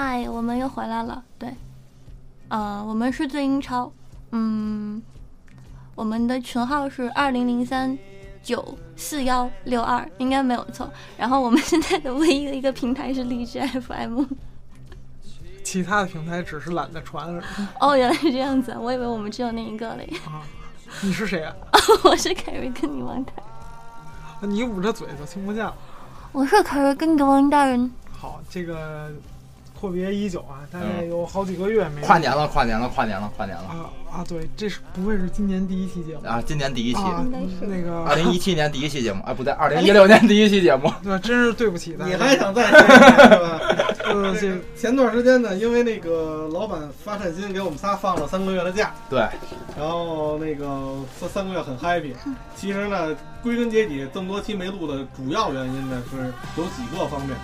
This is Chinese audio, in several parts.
哎，我们又回来了。对，呃，我们是最英超，嗯，我们的群号是二零零三九四幺六二，应该没有错。然后我们现在的唯一的一个平台是荔枝 FM。其他的平台只是懒得传而已。哦，原来是这样子，我以为我们只有那一个嘞。啊，你是谁啊？我是凯瑞跟你王大。你捂着嘴都听不见了。我是凯瑞跟你王大人。好，这个阔别已久啊，大概有好几个月没。跨年了，跨年了，跨年了，跨年了。啊啊，对，这是不会是今年第一期节目啊？今年第一期，那个二零一七年第一期节目啊，不对，二零一六年第一期节目。对，真是对不起大家。你还想再是吧？呃，这前段时间呢，因为那个老板发善心给我们仨放了三个月的假，对，然后那个三三个月很 happy。其实呢，归根结底，这么多期没录的主要原因呢，是有几个方面。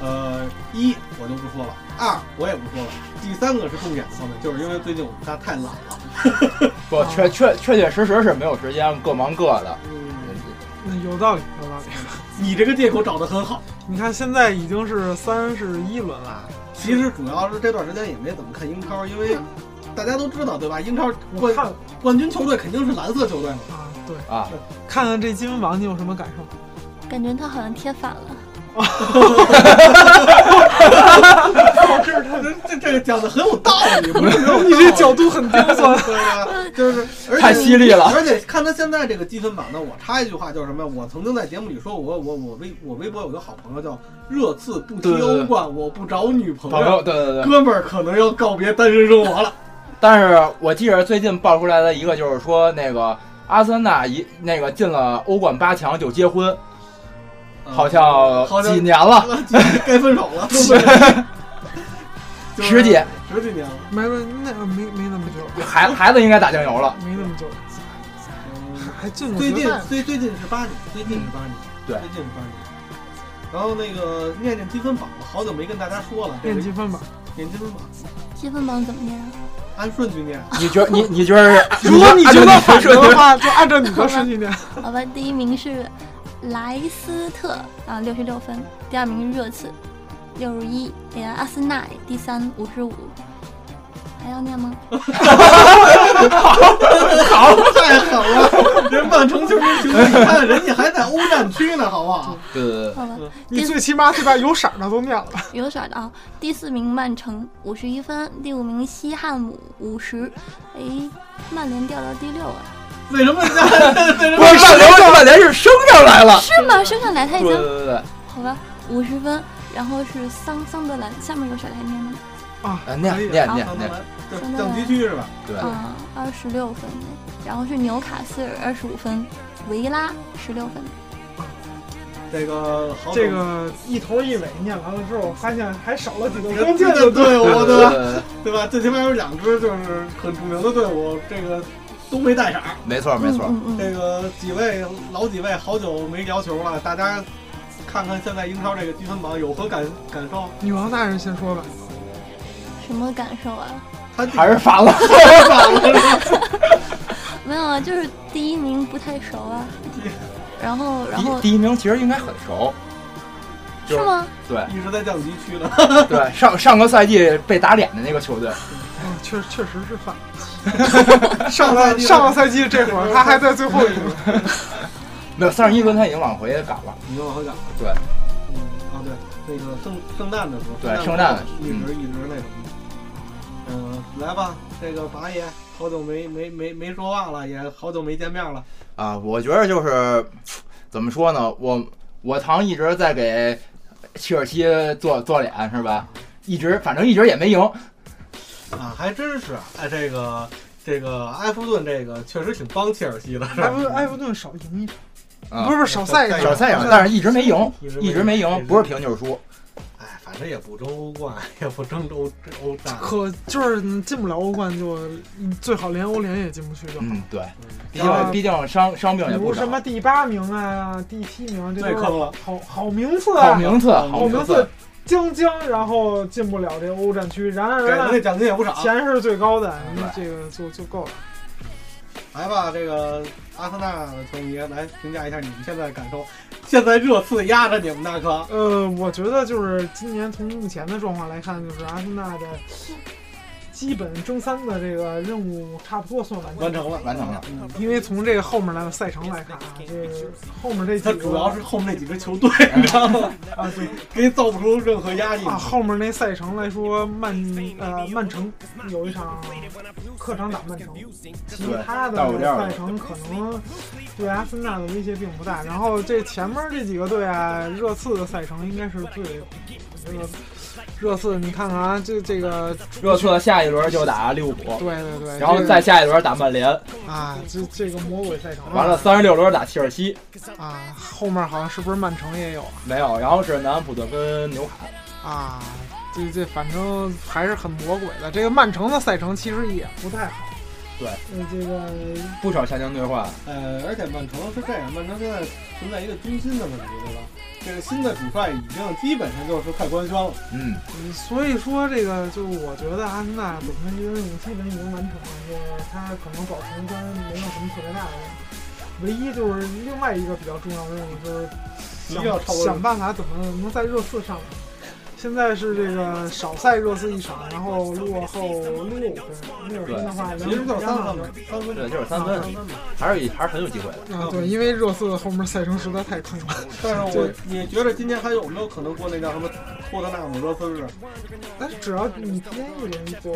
呃，一我就不说了，二我也不说了，第三个是重点的方面，就是因为最近我们仨太懒了。不，确确确确实实是没有时间，各忙各的。嗯，有道理，有道理。你这个借口找的很好。你看现在已经是三十一轮了，其实主要是这段时间也没怎么看英超，因为大家都知道对吧？英超冠冠军球队肯定是蓝色球队嘛。啊，对啊。看看这积分榜，你有什么感受？感觉他好像贴反了。哈哈哈哈这是他这这个讲的很有道理，不是？你这角度很刁钻，就是太犀利了。而且看他现在这个积分榜呢，我插一句话，就是什么？我曾经在节目里说，我我我微我微博有个好朋友叫热刺不踢欧冠，我不找女朋友。对对对，哥们儿可能要告别单身生活了。但是我记着最近爆出来的一个，就是说那个阿森纳一那个进了欧冠八强就结婚。好像几年了，该分手了，十几。十几年了，没没那没没那么久，孩孩子应该打酱油了，没那么久，还进最近最最近是八年，最近是八年，对，最近是八年。然后那个念念积分榜，好久没跟大家说了，念积分榜，念积分榜，积分榜怎么念？按顺序念。你觉你你觉得，如果你觉得反顺的话，就按照你的顺序念。好吧，第一名是。莱斯特啊，六十六分，第二名热刺，六十一。哎，阿森纳第三，五十五。还要念吗？好，太狠了！人曼城球迷群，你看人家还在欧战区呢，好不好？对。好吧，你最起码得把有色的都念了。有色的啊，第四名曼城五十一分，第五名西汉姆五十。哎，曼联掉到第六了。为什么？不是上联，曼联是升上来了，是吗？升上来，他已经对对对，好吧，五十分，然后是桑桑德兰，下面有谁来念吗？啊，念念念念，降级区是吧？对，啊，二十六分，然后是纽卡斯尔二十五分，维拉十六分。这个这个一头一尾念完了之后，发现还少了几个关键的队伍，对吧？对吧？最起码有两支就是很著名的队伍，这个。都没带色，没错没错。这个几位老几位好久没聊球了，大家看看现在英超这个积分榜有何感感受？女王大人先说吧。什么感受啊？他还是反了，还是反了。没有啊，就是第一名不太熟啊。然后然后第一名其实应该很熟，是吗？对，一直在降级区呢。对，上上个赛季被打脸的那个球队。嗯，确确实是反。上个上个赛季这会儿他还在最后一轮，没有三十一轮他已经往回赶了，已经往回赶了。对，嗯啊对，那个圣圣诞的时候，对圣诞一直一直那什么。嗯，来吧，这个八爷好久没没没没说话了，也好久没见面了。啊，我觉得就是怎么说呢，我我堂一直在给切尔西做做脸是吧？一直反正一直也没赢。啊，还真是哎，这个这个埃弗顿这个确实挺帮切尔西的。埃弗埃弗顿少赢一场，不是不是少赛少赛一场，但是一直没赢，一直没赢，不是平就是输。哎，反正也不争欧冠，也不争欧欧战，可就是进不了欧冠，就最好连欧联也进不去就好。嗯，对，毕竟毕竟伤伤病也不少。什么第八名啊，第七名，这坑了，好好名次啊，好名次，好名次。将将，然后进不了这欧战区，然而那奖金也不少，钱是最高的，嗯这个就就够了。来吧，这个阿森纳的球迷来评价一下你们现在的感受。现在热刺压着你们大哥。呃，我觉得就是今年从目前的状况来看，就是阿森纳的基本争三的这个任务差不多算完完成了，完成了。因为从这个后面的赛程来看啊，这个后面这几个他主要是后面那几支球队，你知道吗？啊，对给你造不出任何压力啊，后面那赛程来说，曼呃曼城有一场客场打曼城，其他的赛程可能对阿森纳的威胁并不大。然后这前面这几个队啊，热刺的赛程应该是最这个。热刺，你看看啊，这这个热刺下一轮就打利物浦，对对对，然后再下一轮打曼联啊，这这个魔鬼赛程。完了，三十六轮打切尔西啊，后面好像是不是曼城也有？没有，然后是南安普顿跟纽卡啊，这这反正还是很魔鬼的。这个曼城的赛程其实也不太好，对，这个不少下降对话。呃，而且曼城是这样，曼城现在存在一个军心的问题，对吧？这个新的主帅已经基本上就是快官宣了，嗯，所以说这个就我觉得阿森纳本身这个任务基本已经完成了，就是他可能保存跟没有什么特别大的问题，唯一就是另外一个比较重要的任务就是想想办法怎么能在热刺上。现在是这个少赛热刺一场，然后落后六分，六分的话，其实就是三分，三分对，就是三分，还是还是很有机会的啊。对，因为热刺后面赛程实在太坑了。但是我你觉得今天还有没有可能过那叫什么托特纳姆热刺日？但是只要你提前一轮就。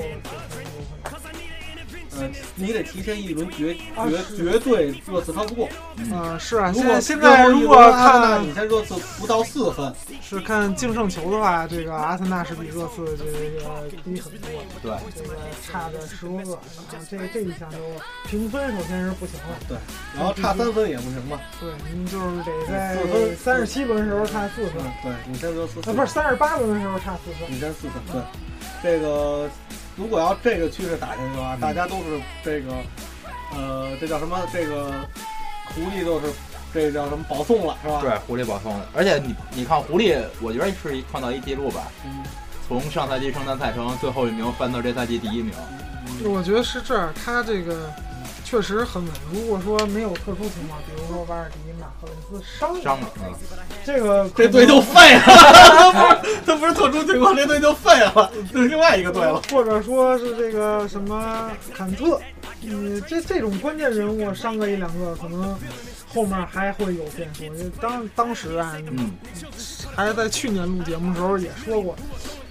呃，你得提前一轮绝绝绝对热刺超不过。嗯，是啊。如果现在如果看你在热刺不到四分，是看净胜球的话，这个阿森纳是比热刺这个低很多。对，这个差着十多个。啊，这这一项就评分首先是不行了。对，然后差三分也不行嘛。对，您就是得在三十七轮的时候差四分。对，你先热刺。啊，不是三十八轮的时候差四分。你先四分。对，这个。如果要这个趋势打下去的话，大家都是这个，呃，这叫什么？这个狐狸都是这叫什么保送了，是吧？对，狐狸保送了。而且你你看狐狸，我觉得是创造一记录吧。嗯。从上赛季圣诞赛程最后一名翻到这赛季第一名。我觉得是这样，他这个。确实很稳。如果说没有特殊情况，比如说瓦尔迪、马赫雷斯伤伤了，这个这队就废了。他不是特殊情况，这队就废了，是另外一个队了。或者说是这个什么坎特，你这这种关键人物伤个一两个，可能后面还会有变数。当当时啊，嗯，还在去年录节目的时候也说过。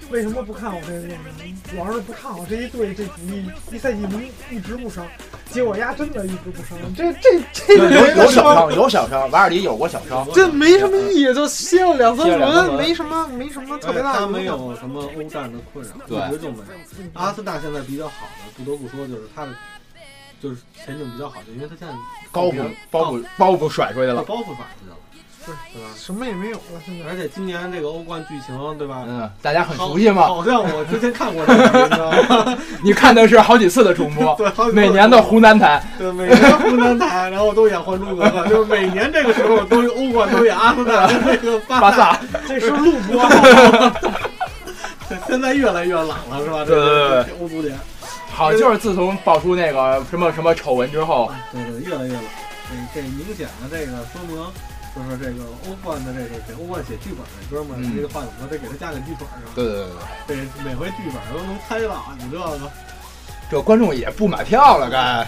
为什么不看好这个队呢？主要是不看好这一队，这主力一赛季能一直不伤，结果丫真的一直不伤。这这这有有小伤，有小伤，瓦尔迪有过小伤，这没什么意义，就歇了两三轮，没什么没什么特别大的。他没有什么欧战的困扰，一直就没有。阿森纳现在比较好的，不得不说就是他的，就是前景比较好，就因为他现在包袱包袱包袱甩出来了，包袱甩出去了。对吧？什么也没有了，现在。而且今年这个欧冠剧情，对吧？嗯，大家很熟悉嘛？好像我之前看过这个，你知道吗？你看的是好几次的重播，对，每年的湖南台，对，每年湖南台，然后都演《还珠格格》，就是每年这个时候都欧冠都演阿森纳那个 巴萨，这是录播。现在越来越冷了，是吧？对对对，欧足联。好，就是自从爆出那个什么什么丑闻之后，对对，越来越冷。这这明显的这个说明。就是这个欧冠的这个给欧冠写剧本的哥们儿，这个话怎么说？得给他加点剧本是吧？对对对对，每回剧本都能猜到，你这个，这观众也不买票了，该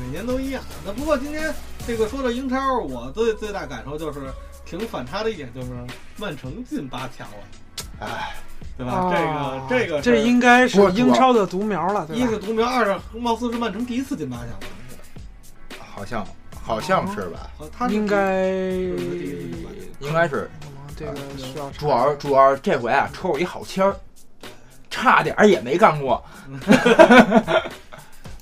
每年都一样。那不过今天这个说到英超，我最最大感受就是挺反差的一点，就是曼城进八强了，哎，对吧？这个这个这应该是英超的独苗了，一是独苗，二是貌似是曼城第一次进八强，好像。好像是吧？应该应该是这个需要。主要主要这回啊，抽一好签儿，差点也没干过。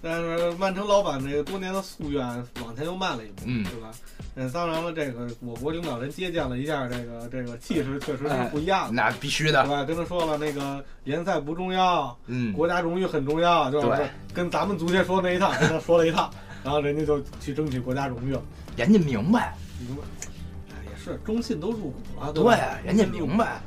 但是曼城老板这个多年的夙愿往前又慢了一步，嗯，对吧？嗯，当然了，这个我国领导人接见了一下，这个这个气势确实是不一样。那必须的，对吧？跟他说了，那个联赛不重要，嗯，国家荣誉很重要，就是跟咱们足协说那一套，跟他说了一套。然后人家就去争取国家荣誉了，人家明白，明白，哎也是中信都入股了，对，人家明白，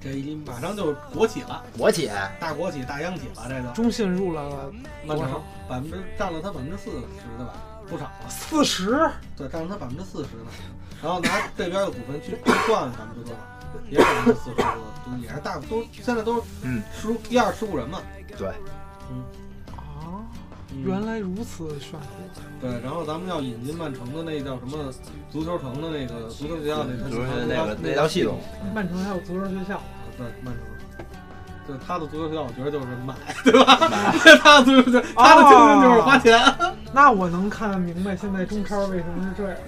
这一马上就国企了，国企，大国企，大央企了，这个中信入了曼城，百分之占了他百分之四十的吧，不少了，四十，对，占了他百分之四十呢。然后拿这边的股份去 换百分之多少？也百分之四十多，就也是大都现在都是嗯。十一二十五人嘛。对，啊，嗯原来如此炫酷。对，然后咱们要引进曼城的那叫什么足球城的那个足球学校那就是那那个那套系统，曼城还有足球学校，对曼城。对他的足球学校，我觉得就是买，对吧？他的足球学校，他的精神就是花钱。那我能看明白现在中超为什么是这样，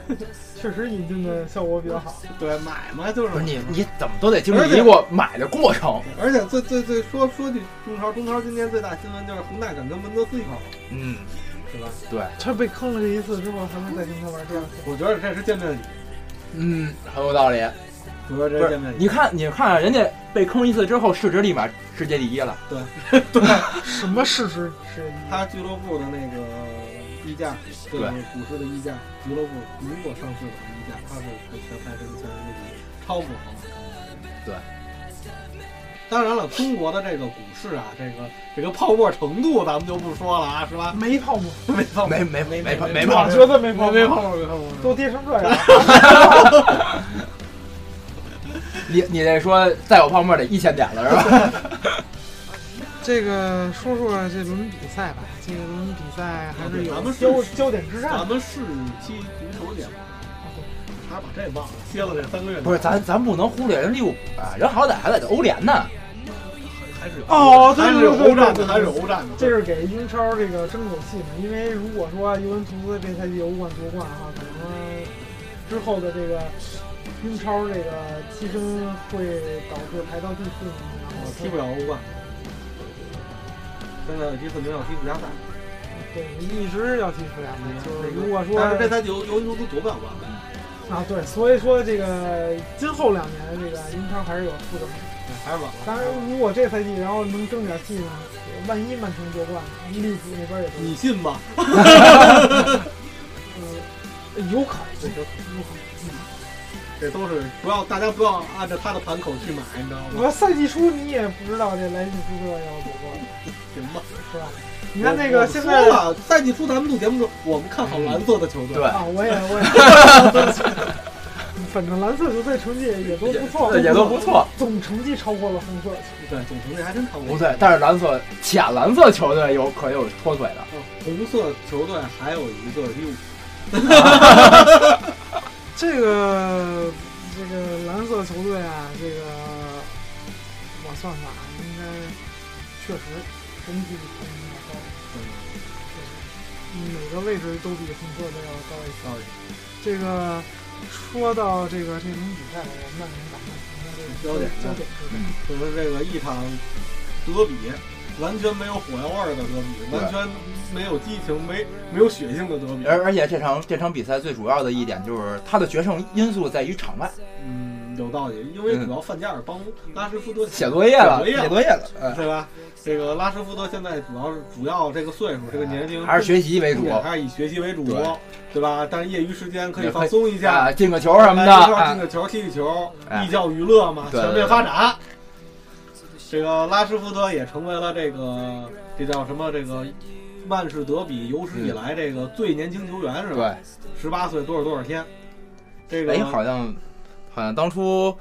确实引进的效果比较好。对，买嘛就是你你怎么都得经历一过买的过程。而且最最最说说句中超，中超今年最大新闻就是恒大敢跟门德斯一块儿玩，嗯，对吧？对，他被坑了这一次之后，还能再跟他玩第二次。我觉得这是见面礼，嗯，很有道理。不是。你看，你看人家被坑一次之后，市值立马世界第一了。对，对什么市值是一？他俱乐部的那个溢价，对股市的溢价，俱乐部如果上市的溢价，它是全排是全世界第一，超过恒大。对。当然了，中国的这个股市啊，这个这个泡沫程度咱们就不说了啊，是吧？没泡沫，没泡沫，没没没没没没泡我觉得没泡沫，没没泡沫，没泡沫。都跌成这样。你你这说再有泡沫得一千点了是吧？这个说说这轮比赛吧，这个轮比赛还是有咱们是焦焦点之战咱。们是期足球节目，他把这忘了，歇了这三个月。不是，咱咱不能忽略人利物浦啊，人好歹还在欧联呢。还是有哦对还是有对对欧战还是有欧战的。这是给英超这个争口气嘛？因为如果说尤文图斯这赛季欧冠夺冠的话，可能之后的这个英超这个积分会导致排到第四名，然后踢不了欧冠。现在第四名要踢附加赛，对，一直要踢附加赛。就是如果说但是这赛季尤尤文图斯夺不了冠。啊，对，所以说这个今后两年这个英超还是有负争的。还是晚了。当然，如果这赛季然后能争点气呢，万一曼城夺冠，利物浦那边也夺你信吗？呃，有可能，有可能。这都是不要大家不要按照他的盘口去买，你知道吗？我赛季初你也不知道这莱辛斯特要夺冠，行吧？是吧？你看那个现在了，赛季初咱们录节目的时候，我们看好蓝色的球队。对啊，我也我也，反正蓝色球队成绩也都不错，也都不错，总成绩超过了红色球队。对，总成绩还真超过。不对，但是蓝色浅蓝色球队有可有脱腿的。哦红色球队还有一个利物 这个这个蓝色球队啊，这个我算算啊，应该确实整体排名要高，每个位置都比红色的要高一些。浦。这个说到这个这种比赛，我们曼联打曼城的这个焦点焦点之战，就是这个一场德比，完全没有火药味儿的德比，完全没有激情、没没有血性的德比。而而且这场这场比赛最主要的一点就是他的决胜因素在于场外嗯，有道理，因为主要范加尔帮拉什福德写作业了，写写作业了，嗯对吧？这个拉什福德现在主要是主要这个岁数、这个年龄还是学习为主还是以学习为主，对对吧？但是业余时间可以放松一下，啊，进个球什么的进个球、踢踢球，哎寓教于乐嘛，全面发展。这个拉什福德也成为了这个这叫什么？这个曼市德比有史以来这个最年轻球员是吧？对，十八岁多少多少天？这个哎，好像好像当初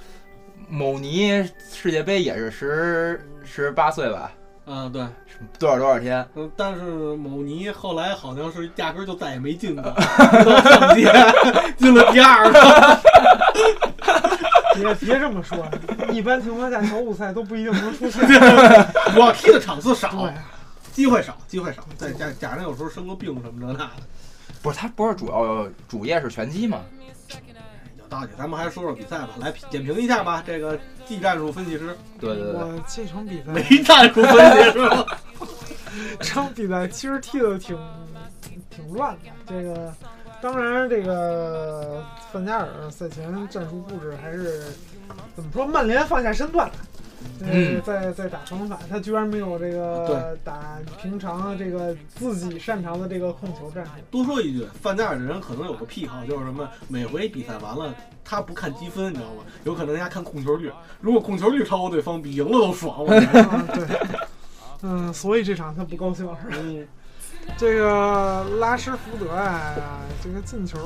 某尼世界杯也是十十八岁吧，嗯对，多少多少天，嗯，但是某尼后来好像是压根儿就再也没进过，直到上届进了第二个。别别这么说，一般情况下小组赛都不一定能出现。我踢的场次少，对，机会少，机会少，再加加上有时候生个病什么这那的，不是他不是主要主业是拳击吗？有道理。咱们还是说说比赛吧，来点评一下吧。这个技战术分析师，对对对，我这场比赛没战术分析师？这场比赛其实踢的挺挺乱的。这个当然，这个范加尔赛前战术布置还是怎么说？曼联放下身段嗯在在打防反，他居然没有这个对打平常这个自己擅长的这个控球战术。多说一句，范加尔的人可能有个癖好，就是什么，每回比赛完了，他不看积分，你知道吗？有可能人家看控球率，如果控球率超过对方，比赢了都爽。我觉得。啊，对，嗯，所以这场他不高兴是吧？嗯，这个拉什福德啊，这个进球，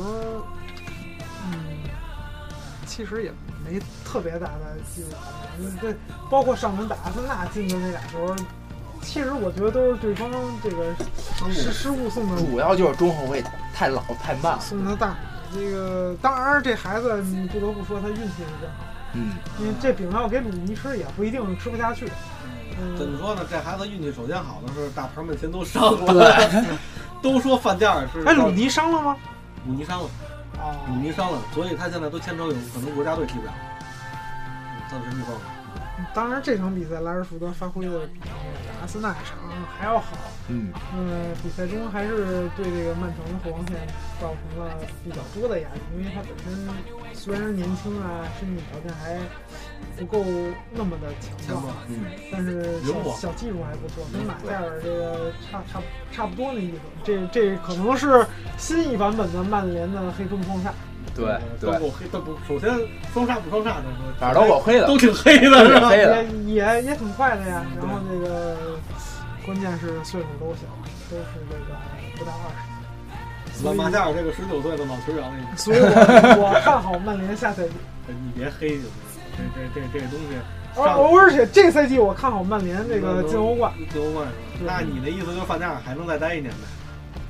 嗯，其实也没特别大的技术含量。对，包括上轮打阿森纳进的那俩球，其实我觉得都是对方这个失失误送的，主要就是中后卫太老太慢了。送的大。这个当然，这孩子你不得不说他运气是真好。嗯，因为这饼要给鲁尼吃也不一定吃不下去。怎么说呢？这孩子运气首先好的是大牌们前都伤了，都说范加尔是。哎，鲁尼伤了吗？鲁尼伤了，哦，鲁尼伤了，所以他现在都牵扯有可能国家队踢不了，暂时预报。当然，这场比赛莱尔福德发挥的比阿森纳场还要好。嗯，呃，比赛中还是对这个曼城的后防线造成了比较多的压力，因为他本身虽然年轻啊，身体条件还不够那么的强壮，嗯，但是小小技术还不错，跟马塞尔这个差差差不多的意思。这这可能是新一版本的曼联的黑中双煞。对对，都够黑，都不首先双煞不双煞的，反正都够黑的，都挺黑的，是吧？也也也挺快的呀。然后这个。关键是岁数都小，都是这个不到二十。马马夏尔这个十九岁的老球员了，所以我我看好曼联下赛季。你别黑就行，这这这这东西。而而且这赛季我看好曼联这个进欧冠。进欧冠是吧？那你的意思就是范加尔还能再待一年呗？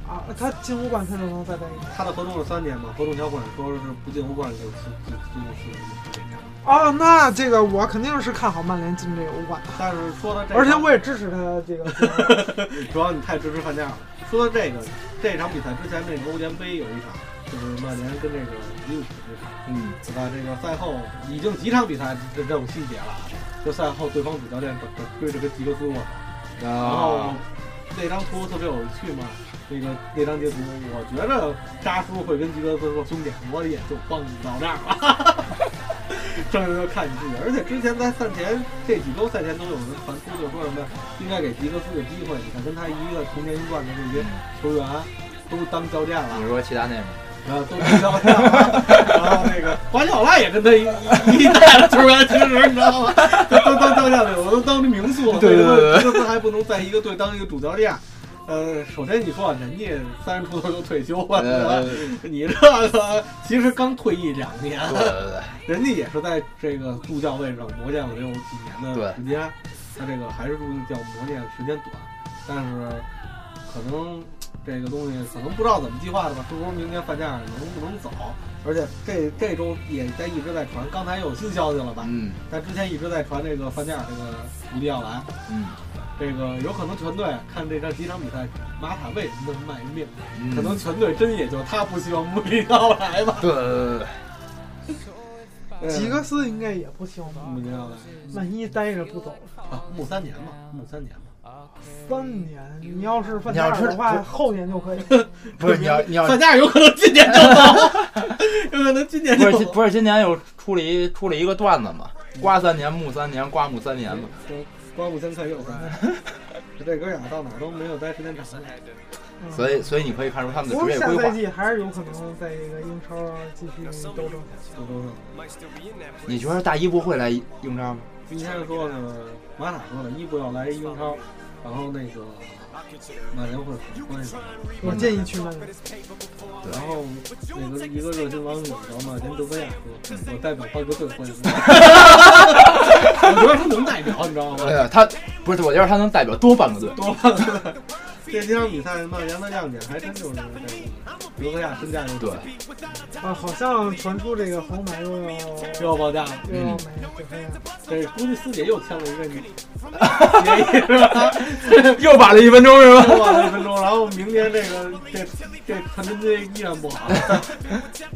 啊，他进欧冠他就能再待一年。他的合同是三年嘛？合同条款说是不进欧冠就就就就就这样。哦，那这个我肯定是看好曼联进这个欧冠的。但是说到这，而且我也支持他这个。主要你太支持范加尔了。说到这个，这场比赛之前那个欧联杯有一场，就是曼联跟这个利物浦这场，嗯，对吧？这个赛后已经几场比赛这这种细节了。就赛后对方主教练追着跟吉格斯握手，然后那张图特别有趣嘛。那个那张截图，我觉得扎叔会跟吉格斯说：“兄弟，我也就帮你到这儿了。”剩下就看你自己。而且之前在赛前这几周赛前都有人传出，就说什么应该给吉格斯个机会。你看跟他一个同年龄段的这些球员都当教练了。你说其他内吗？啊，都当教练了。然后那个瓜迪奥拉也跟他一一带的球员，其实你知道吗？都当教练了，有的都当名宿了。对。对。对，吉格斯还不能在一个队当一个主教练。呃，首先你说人家三十出头就退休了，你这个其实刚退役两年，对。对。对，人家也是在这个助教位上磨练了得有几年的时间，他这个还是助教磨练时间短，但是可能这个东西可能不知道怎么计划的吧，是不是明年范加尔能不能走？而且这这周也在一直在传，刚才有新消息了吧？嗯，但之前一直在传这个范加尔这个一定要来，嗯。这个有可能全队看这场几场比赛，马塔为什么那么卖命？可能全队真也就他不希望穆里尼奥来吧。对 对对对吉格斯应该也不希望穆里尼奥来，万一待着不走了啊，穆三年嘛，穆三年嘛。三年，你要是范加尔的话，后年就可以。不是你要 你要范加尔有可能今年就走，有可能今年不是不是今年又出了一出了一个段子嘛？刮三年，木三年，刮木三年嘛。刮目相看又三年，这哥俩到哪都没有待时间长。所以，所以你可以看出他们的职业规划。下赛季还是有可能在这个英超继续斗争下去。斗争。你觉得大一不会来英超吗？今天说呢，马塔说了，伊布要来英超，然后那个。曼联会很欢迎，我建议去曼联。然后那个一个热心网友知道吗？跟德泽亚说，我代表好几个队欢迎。我觉得他能代表，你知道吗？对呀，他不是，我觉得他能代表多半个队，多半个队。这几场比赛，曼联的亮点还真就是这个德泽亚身价又对啊，好像传出这个皇马又要 又要报价了，又要买这估计四姐又签了一个你。协议是吧？又晚了一分钟是吧？又晚了一分钟，然后明天这个这这传真机依然不好，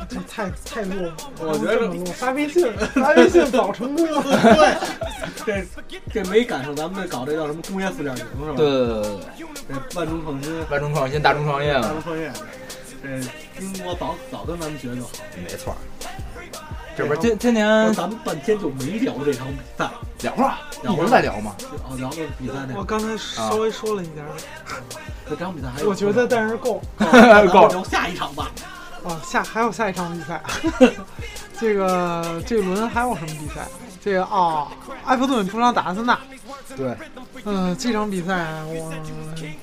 这 太太弱。我觉得发微信，发微信早成功了。对，这这没赶上咱们搞这叫什么工业四点零是吧？对对对对，这万众创新，万众创新，大众创业，大众创业。这英国早早跟咱们学就好，没错。这不是今今年咱们半天就没聊这场比赛，聊了，一直在聊嘛。哦，聊的比赛那我刚才稍微说了一点。这场比赛还我觉得但是够 够聊下一场吧。啊，下还有下一场比赛。这个这轮还有什么比赛？这个啊，埃弗顿主场打阿森纳。对，嗯、这场比赛我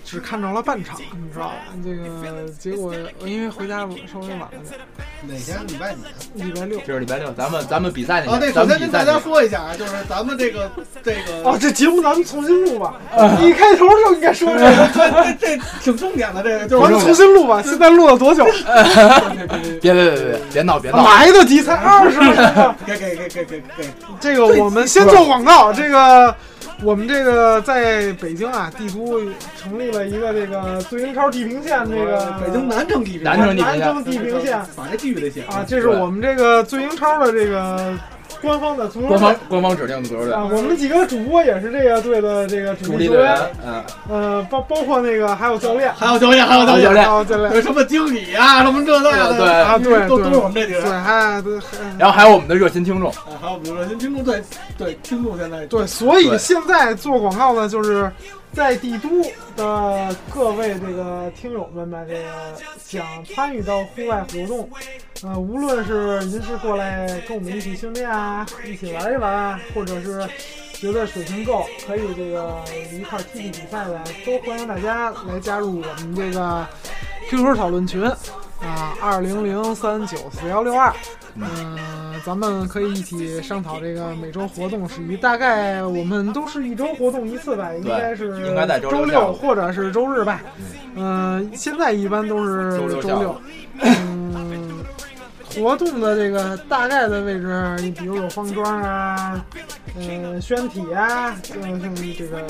只看着了半场，你知道吧？这个结果因为回家稍微晚了点，哪天礼拜几？礼拜六。这是礼拜六，咱们咱们比赛那天，咱首先跟大家说一下啊，就是咱们这个这个 哦，这节目咱们重新录吧，一开头就应该说这个，这 这挺重点的，这个就是咱们重新录吧。现在录了多久？别别别别别闹别闹，来得及才二十分钟。给给给给给给，这个我们先做广告。这个我们这个在北京啊，帝都成立了一个这个最英超地平线这个北京南城地平南城地平线南城地平线啊，这是我们这个最英超的这个官方的足球官方官方指定的足球队啊。我们几个主播也是这个队的这个主主力队员员，，嗯，呃，包包括那个还有教练，还有教练，还有教练，还有教练。有什么经理啊，什么这那的，对。啊，对对。都都是我们这几个对，人。还对还。然后还有我们的热心听众，啊还有我们的热心听众对对听众现在。对，所以现在做广告呢，就是在帝都的各位这个听友们吧，这个想参与到户外活动，呃，无论是您是过来跟我们一起训练啊，一起玩一玩，或者是觉得水平够，可以这个一块踢踢比赛的，都欢迎大家来加入我们这个 QQ 讨论群。啊，二零零三九四幺六二。嗯、咱们可以一起商讨这个每周活动事宜。大概我们都是一周活动一次吧，应该是应该在周周六或者是周日吧。嗯、现在一般都是周六周六。嗯，活动的这个大概的位置，你比如有方庄啊，嗯，宣体啊，呃，像这个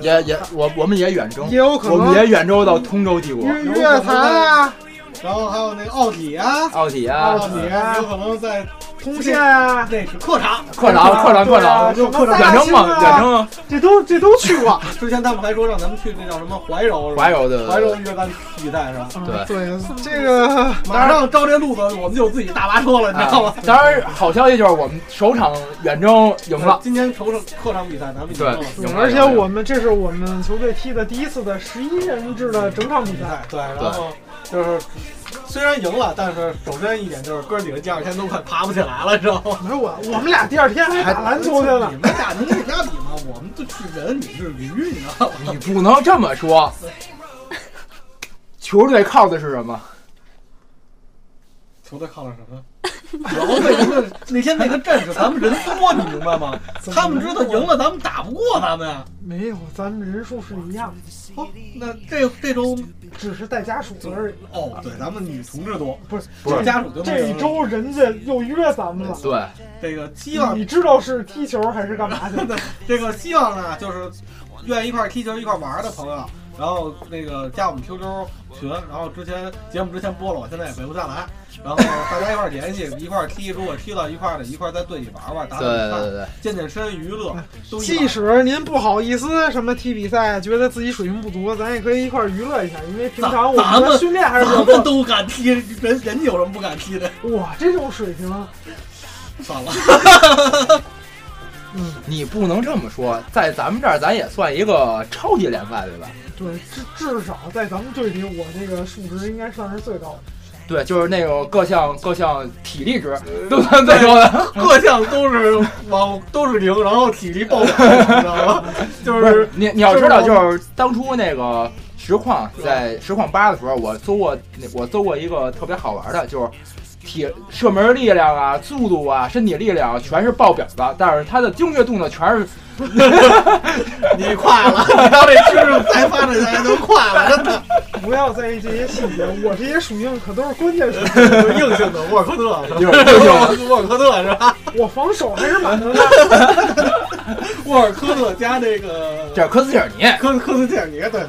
也也我我们也远征也，有可我们也远征到通州帝国、乐乐坛啊，然后还有那个奥体啊，奥体奥啊、有可能在通县啊，那是客场，客场，客场，客场，就客场远征嘛，远征啊这都这都去过。之前他们还说让咱们去那叫什么怀柔，怀柔的怀柔约干比赛是吧？对对，这个 马上照这路子，我们就有自己大巴车了，你知道吗？当然，好消息就是我们首场远征赢了。今天首场客场比赛咱们赢了而且我们这是我们球队踢的第一次的十一人制的整场比赛。对，然后就是虽然赢了，但是首先一点就是哥几个第二天都快爬不起来了，知道吗？没有我，我们俩第二天还打篮球去了你。们俩能跟瞎比吗？我们都是人，你是驴，你知道吗？你不能这么说。球队靠的是什么？球队靠的什么？然后为什么那天那个阵势咱们人多，你明白吗？他们知道赢了，咱们打不过他们呀。没有，咱们人数是一样的，哦，那这这周只是带家属而已。哦，对，咱们女同志多，不是，不是家属这一周人家又约咱们了。对，这个希望你知道是踢球还是干嘛去？这个希望呢，就是愿意一块儿踢球、一块儿玩儿的朋友，然后那个加我们 QQ 群，然后之前节目之前播了，我现在也回不下来，然后大家一块儿联系，一块儿踢，如果踢到一块儿的，一块儿在队里玩玩，打对打比赛，对对对，健健身、娱乐，都即使您不好意思什么踢比赛，觉得自己水平不足，咱也可以一块儿娱乐一下，因为平常我们训练还是咱们。都敢踢，人人家有什么不敢踢的？哇，这种水平，算了，嗯，你不能这么说，在咱们这儿咱也算一个超级联赛，对吧？对，至至少在咱们队里，我这个数值应该算是最高的。对，就是那种各项各项体力值都算最高的。各项都是往都是零，然后体力爆表，你知道吗？就是是你你要知道，就是当初那个实况在实况八的时候，我搜过那我搜过一个特别好玩的，就是体射门力量啊、速度啊、身体力量全是爆表的，但是他的精确度呢全是 你快了，你要这知识再发展下来就快了，真的。不要在意这些细节，我这些属性可都是关键属性。就硬性的沃尔科特，是吧？就是沃尔科特是吧？我防守还是满分的。沃尔科特加这个这是科斯切尔尼。科科斯切尔尼，对对。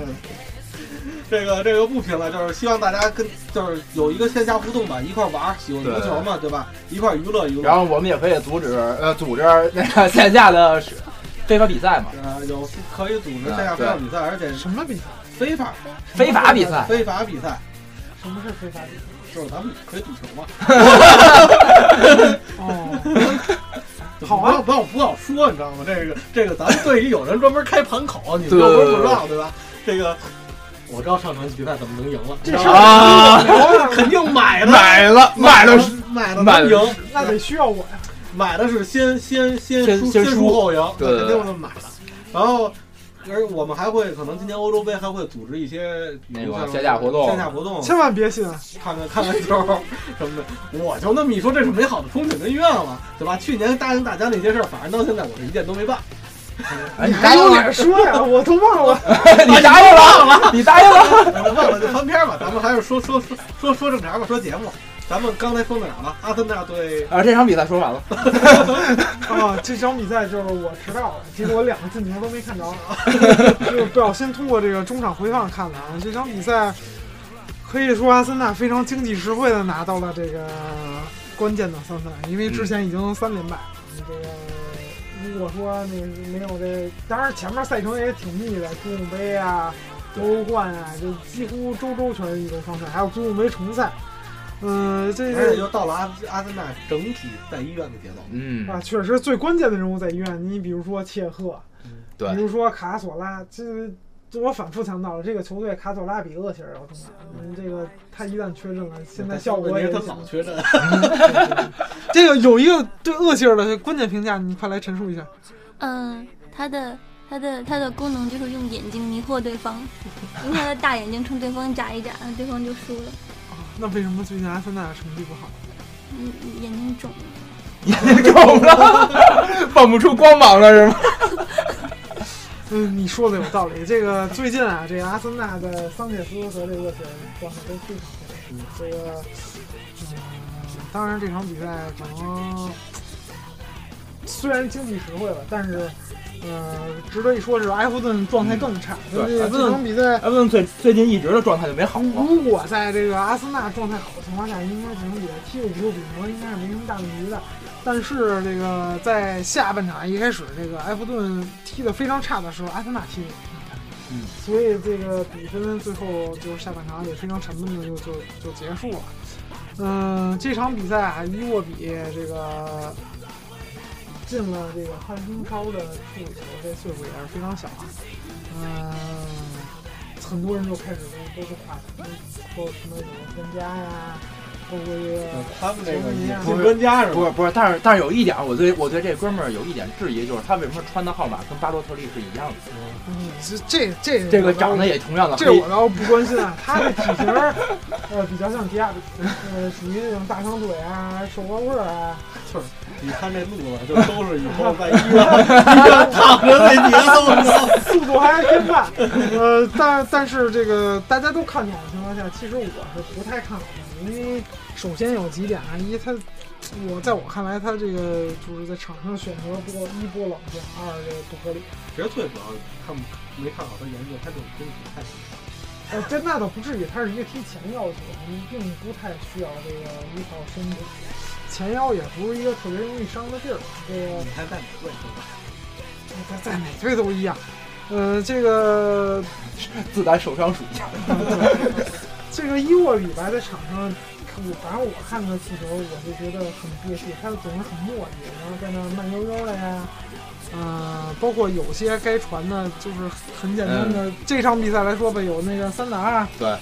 这个这个不评了，就是希望大家跟就是有一个线下互动吧，一块玩儿，喜欢足球嘛，对吧？一块娱乐娱乐。然后我们也可以组织呃组织那个线下的非法比赛嘛，呃，有可以组织线下非法比赛，而且什么比赛？非法非法比赛。非法比赛，什么是非法比赛？就是咱们可以赌球嘛。哦，好啊不要不要说，你知道吗？这个这个，咱们队里有人专门开盘口，你们对又不是不知道，对吧？这个我知道上场比赛怎么能赢了，这你知道吗事儿啊 肯定买的，买了买了买了买了能赢，那得需要我呀。买的是先先先输先先输输后赢，对肯定是买了。然后，而我们还会可能今年欧洲杯还会组织一些那个像线下活动线下活动，千万别信，看看看看球什么的。我就那么一说，这是美好的憧憬跟愿望，对吧？去年答应大家那些事儿，反正到现在我是一件都没办。哎，你还有答应了，脸说呀？我都忘了。你答应了，你答应了。忘了就翻篇吧，咱们还是说说说说说正常吧，说节目。咱们刚才说到哪儿了？阿森纳对啊，这场比赛说完了。啊，这场比赛就是我迟到了，结果我两个进球都没看着，就是不小心通过这个中场回放看了啊。这场比赛可以说阿森纳非常经济实惠的拿到了这个关键的三分，因为之前已经三连败。这个如果说那没有这，当然前面赛程也挺密的，足总杯啊、欧冠啊，就几乎周周全是一周双赛，还有足总杯重赛。嗯、这而且个又到了阿阿森纳整体在医院的节奏。嗯，啊，确实最关键的人物在医院。你比如说切赫，对比如说卡索拉，这这我反复强调了，这个球队卡索拉比厄齐尔要重要。嗯，这个他一旦缺阵了，现在效果也他行老缺阵。这个有一个对厄齐尔的关键评价，你快来陈述一下。嗯，他的他的他的功能就是用眼睛迷惑对方，用他的大眼睛冲对方眨一眨，对方就输了。啊，那为什么最近阿森纳成绩不好？嗯，眼睛肿了。眼睛肿了，放不出光芒了是吗？嗯，你说的有道理。这个最近啊，这个阿森纳的桑切斯和这个厄齐尔状态都非常好。这个，嗯，当然这场比赛可能虽然经济实惠了，但是，呃，值得一说是埃弗顿状态更差。对这这场比赛埃弗顿最最近一直的状态就没好过。如果在这个阿森纳状态好的情况下，应该这场比赛踢个五六比零应该是没什么大问题的。但是这个在下半场一开始，这个埃弗顿踢得非常差的时候，阿森纳踢得也非常差。嗯，所以这个比分最后就是下半场也非常沉闷的就就就结束了。嗯，这场比赛啊，伊沃比这个进了这个汉中超的处女球，这岁数也是非常小啊。嗯，很多人就开始都都是夸他，说什么有专家呀，包括这个他们那个球迷啊进专家是吧？不是不是，但是但是有一点，我对我对这哥们儿有一点质疑，就是他为什么穿的号码跟巴洛特利是一样的？嗯，这这这这个长得也同样的这我倒不关心啊，他的体型儿，呃，比较像迪亚比，呃，属于那种大长腿啊，瘦高个儿啊。就是你看这路子，就都是以后在医院医院躺着那节奏，你知道吗？速度还偏慢，呃，但但是这个大家都看好的情况下，其实我是不太看好的，因为首先有几点啊，一他，我在我看来，他这个就是在场上选择波一波冷箭，二这个不合理。其实最主要看没看好他研究，他就是身体太呃，这那倒不至于，他是一个踢前腰球，你并不太需要这个依靠身体，前腰也不是一个特别容易伤的地儿。这个你看在哪队都吧？在在哪队都一样。呃，这个 自带受伤属性。这个伊沃里吧，在场上，我反正我看他踢球，我就觉得很憋屈，他总是很磨叽，然后在那慢悠悠的呀。呃，包括有些该传的，就是很简单的。这场比赛来说吧，有那个三打二，对，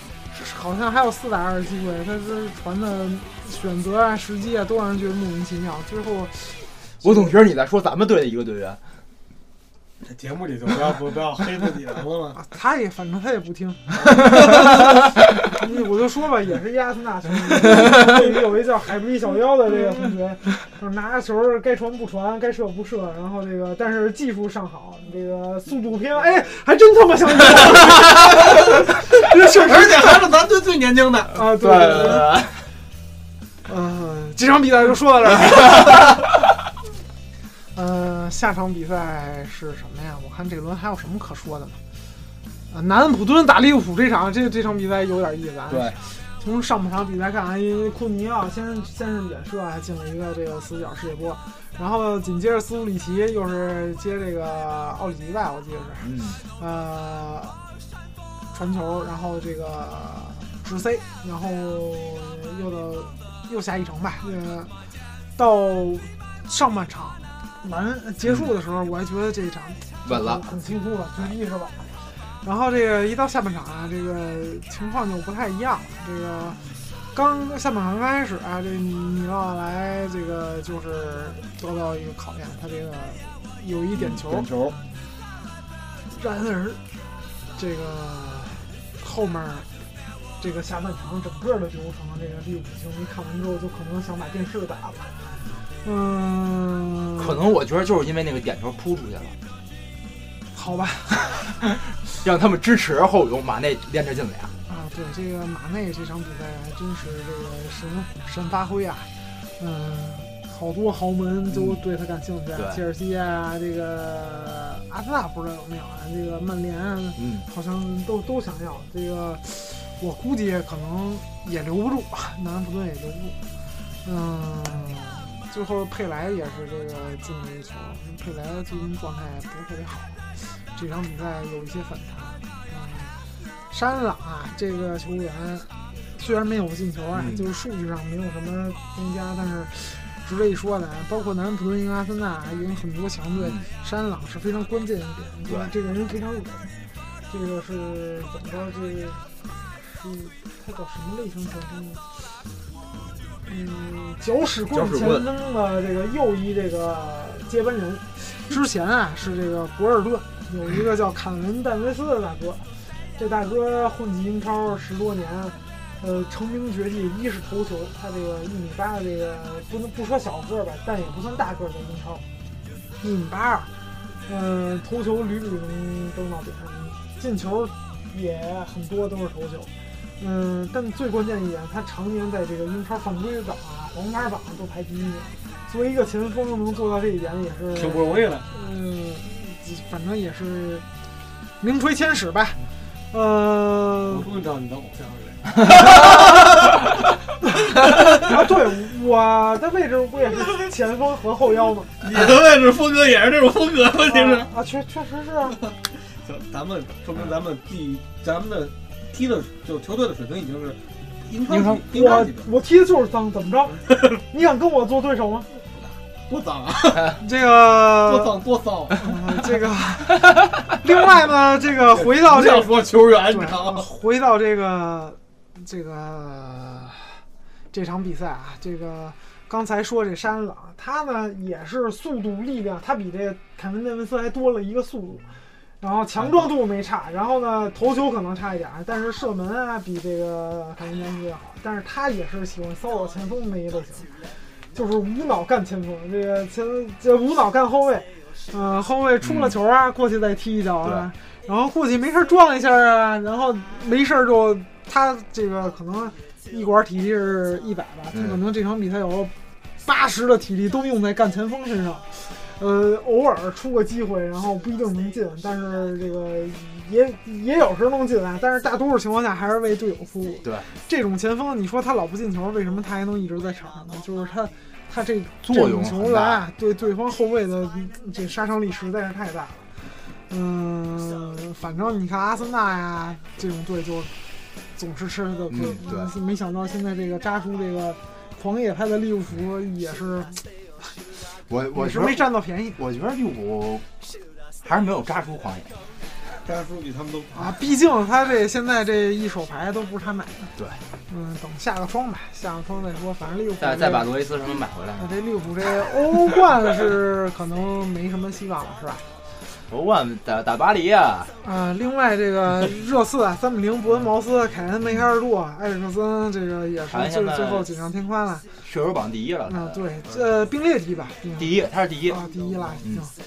好像还有四打二的机会，他这传的选择啊、时机啊，都让人觉得莫名其妙。最后，我总觉得你在说咱们队的一个队员。这节目里就不要不不要黑自己人了。啊，他也反正他也不听，我就说吧，也是亚森纳球迷。有一叫海布利小妖的这个同学，就是拿球该传不传，该射不射，然后这个但是技术上好，这个速度偏，哎，还真他妈像你。这确实而且还是咱队最年轻的。啊，对对对。对，嗯，这场比赛就说到这儿。呃，下场比赛是什么呀？我看这轮还有什么可说的呢？呃，南安普敦打利物浦这场，这这场比赛有点意思啊。对，从上半场比赛看，因为库尼奥先是先是远射，还进了一个这个死角世界波，然后紧接着斯图里奇又是接这个奥里吉吧，我记得是，嗯，呃，传球，然后这个直塞，然后又到又下一城吧。呃，到上半场完结束的时候，我还觉得这一场稳了。很轻松了，就一是稳了。然后这个一到下半场啊，这个情况就不太一样了。这个刚下半场刚开始啊，这米奥来这个就是得到一个考验，他这个有一点球，点球，然而这个后面这个下半场整个的流程，这个利物浦球迷看完之后就可能想把电视打了。嗯，可能我觉得就是因为那个点球扑出去了，好吧。让他们支持后勇，马内连着进俩。啊，对这个马内这场比赛还真是这个神神发挥啊！嗯，好多豪门都对他感兴趣，对切尔西啊，这个阿森纳不知道有没有啊，这个曼联啊，嗯，好像都都想要。这个我估计可能也留不住，南安普顿也留不住。嗯，最后佩莱也是这个进了一球，佩莱最近状态不是特别好，这场比赛有一些反弹。嗯，山朗啊，这个球员虽然没有进球啊，嗯就是数据上没有什么增加，但是值得一说的，包括南安普顿赢阿森纳赢很多强队，嗯沙恩朗是非常关键一点，对吧这个人非常恶心。这个是怎么着？这个是他搞什么类型前锋嗯，搅屎棍前锋的这个右翼这个接班人，之前啊是这个博尔顿有一个叫坎文戴维斯的大哥，这大哥混迹英超十多年，呃，成名绝技一是头球，他这个一米八的这个不能不说小个儿吧，但也不算大个儿的英超，一米八二，嗯，头球屡屡能登到点，进球也很多都是头球。嗯，但最关键一点，他常年在这个英超犯规榜啊、黄牌榜都排第一名。作为一个前锋，能做到这一点也是挺不容易的。嗯，反正也是名垂千史吧。呃我，终于知道你的偶像是谁。啊，对，我的位置不也是前锋和后腰吗？你的位置风格也是这种风格，问题是。啊，啊确确实是啊。行，咱们说明咱们第咱们的踢的就球队的水平已经是英超英超级英超我我踢的就是脏，怎么着？你想跟我做对手吗？多脏啊！这个多，脏多骚这个，另外呢，这个回到这个要说球员，你知道吗？回到这个这个这场比赛啊，这个刚才说这沙恩朗，他呢也是速度、力量，他比这个凯文·戴维斯还多了一个速度，然后强壮度没差，然后呢头球可能差一点儿，但是射门啊比这个凯文·詹姆斯要好，但是他也是喜欢骚扰前锋那一类型，就是无脑干前锋，这个前这无脑干后卫。呃，后卫出了球啊，过去再踢一脚啊，然后过去没事儿撞一下啊，然后没事儿就他这个可能一管体力是一百吧，他嗯可能这场比赛有八十的体力都用在干前锋身上。呃，偶尔出个机会，然后不一定能进，但是这个也也有时候能进来，但是大多数情况下还是为队友服务。对，这种前锋，你说他老不进球，为什么他还能一直在场上呢？就是他他这作用这种球来啊，对对方后卫的这杀伤力实在是太大了。嗯，反正你看阿森纳呀这种队就总是吃他的亏。嗯对没想到现在这个扎叔这个狂野派的利物浦也是我我是没占到便宜我觉得利物浦还是没有扎出狂野。扎叔比他们都啊，毕竟他这现在这一手牌都不是他买的。对，嗯，等下个窗吧，下个窗再说。反正利物浦再再把罗伊斯什么买回来那，，这利物浦这欧冠是可能没什么希望了，是吧？欧冠打打巴黎呀，啊，另外这个 热刺啊，三比零伯恩茅斯，凯恩梅开二度，埃里克森这个也是凯恩现在最最后锦上添花了。射手榜第一了。啊，对，这并列第一吧，第一，他是第一。啊，第一了已经嗯。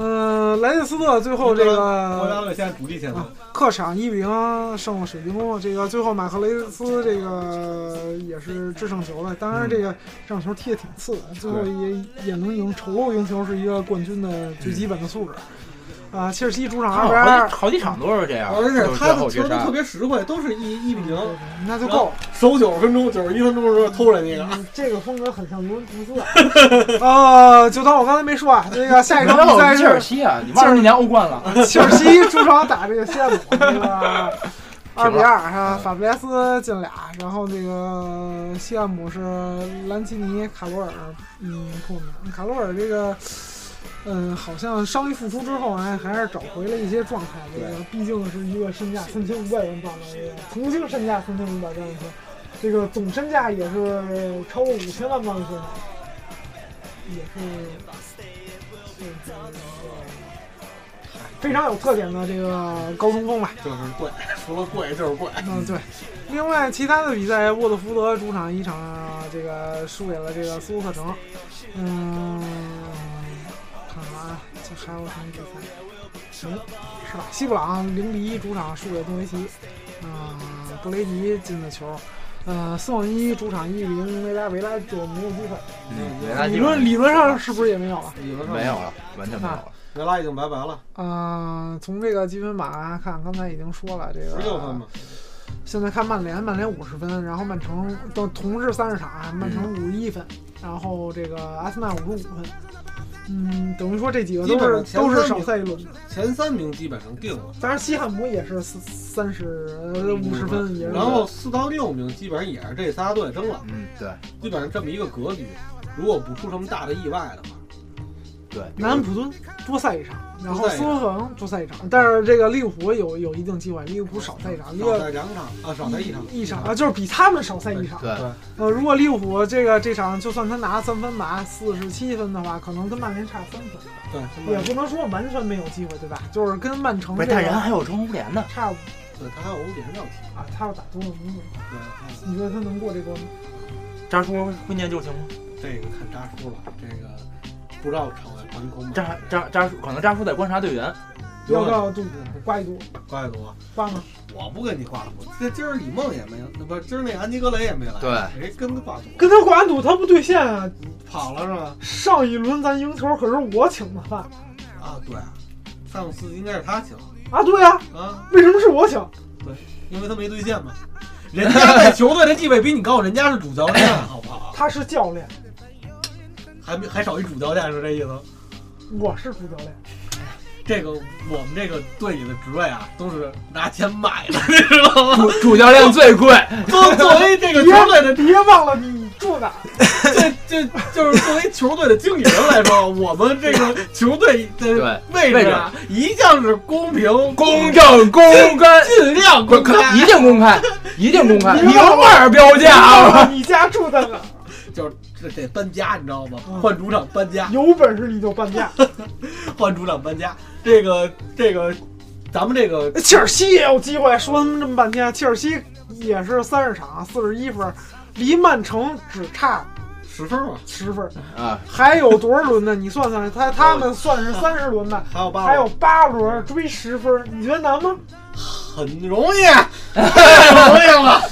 嗯，莱切斯特最后这国个现在主力前锋啊，客场一比零胜了水晶宫，这个最后马克雷斯这个也是制胜球了。当然，这个这场球踢得挺次的，最后也也能赢，丑陋赢球是一个冠军的最基本的素质。啊，切尔西主场二比二，好几场都是这样，而且就是他的球都特。别实惠，都是一一比零，那就够。守九十分钟，九十一分钟的时候偷人那个。嗯这个风格很像尤文图斯。呃，就当我刚才没说啊，这个下一场比赛切尔西啊，你忘了那年欧冠了？切尔西主场打这个西汉姆，那个二比二啊，法布莱斯进俩，然后那个西汉姆是兰奇尼、卡罗尔嗯破门，卡罗尔这个。嗯，好像伤愈复出之后，还还是找回了一些状态。这个毕竟是一个身价三千五百万镑的这个曾经身价三千五百万镑，这个总身价也是超过五千万镑的，也是非常有特点的这个高中锋吧。就是贵，除了贵就是贵。嗯，对。另外，其他的比赛，沃特福德主场一场这个输给了这个苏克城。嗯，还有什么比赛？没，是吧？西布朗零比一主场输给东维奇。嗯，布雷迪进的球。嗯，斯旺伊主场一比零维拉，维拉就没有机会。嗯，理论理论上是不是也没有了？理论上没有了，完全没有了。维拉已经拜拜了。嗯，从这个积分榜看，刚才已经说了，这个十六分嘛。现在看曼联，曼联五十分，然后曼城都同是三十场，曼城五十一分，然后这个阿森纳五十五分。嗯，等于说这几个都是都是少赛一轮的，前三名基本上定了。当然，西汉姆也是三三十五十分，也是。然后四到六名基本上也是这仨队争了。嗯，对，基本上这么一个格局。如果不出什么大的意外的话，对，南安普敦多赛一场，然后斯托克城多赛一场，但是这个利物浦有有一定机会，利物浦少赛一场，少赛两场啊，少赛一场，一场啊，就是比他们少赛一场。对，呃，如果利物浦这个这场就算他拿三分吧，四十七分的话，可能跟曼联差三分。对，也不能说完全没有机会，对吧？就是跟曼城。但人还有中欧联呢，差不。对他还有欧联要踢啊，他要打多特蒙德。对，你觉得他能过这关吗？扎叔会念就行吗？这个看扎叔了，这个不知道场外观空。扎扎扎叔可能扎叔在观察队员。要不要杜刮一杜？刮一杜？刮吗？我不跟你挂了。这今儿李梦也没有，那不今儿那安吉格雷也没来。对，谁跟他挂赌？跟他挂赌，他不兑现啊，跑了是吧？上一轮咱赢球可是我请的饭。啊，对，上次应该是他请。啊，对呀。啊，为什么是我请？对，因为他没兑现嘛。人家在球队的地位比你高，人家是主教练，好不好？他是教练，还没还少一主教练是这意思？我是主教练。这个我们这个队里的职位啊，都是拿钱买的，你知道吗？主主教练最贵。作作为这个球队的，别忘了你住哪。这这就是作为球队的经理人来说，我们这个球队的位置啊，一向是公平、公正、公开，尽量公开，一定公开，一定公开，明码标价。你家住在哪？就是这得搬家，你知道吗？换主场搬家，有本事你就搬家，换主场搬家。这个这个，咱们这个切尔西也有机会。说他们这么半天，切尔西也是三十场四十一分，离曼城只差十分吧？十分啊！还有多少轮呢？你算算，他他们算是三十轮吧，还有八还有八轮追十分，你觉得难吗？很容易，太容易了。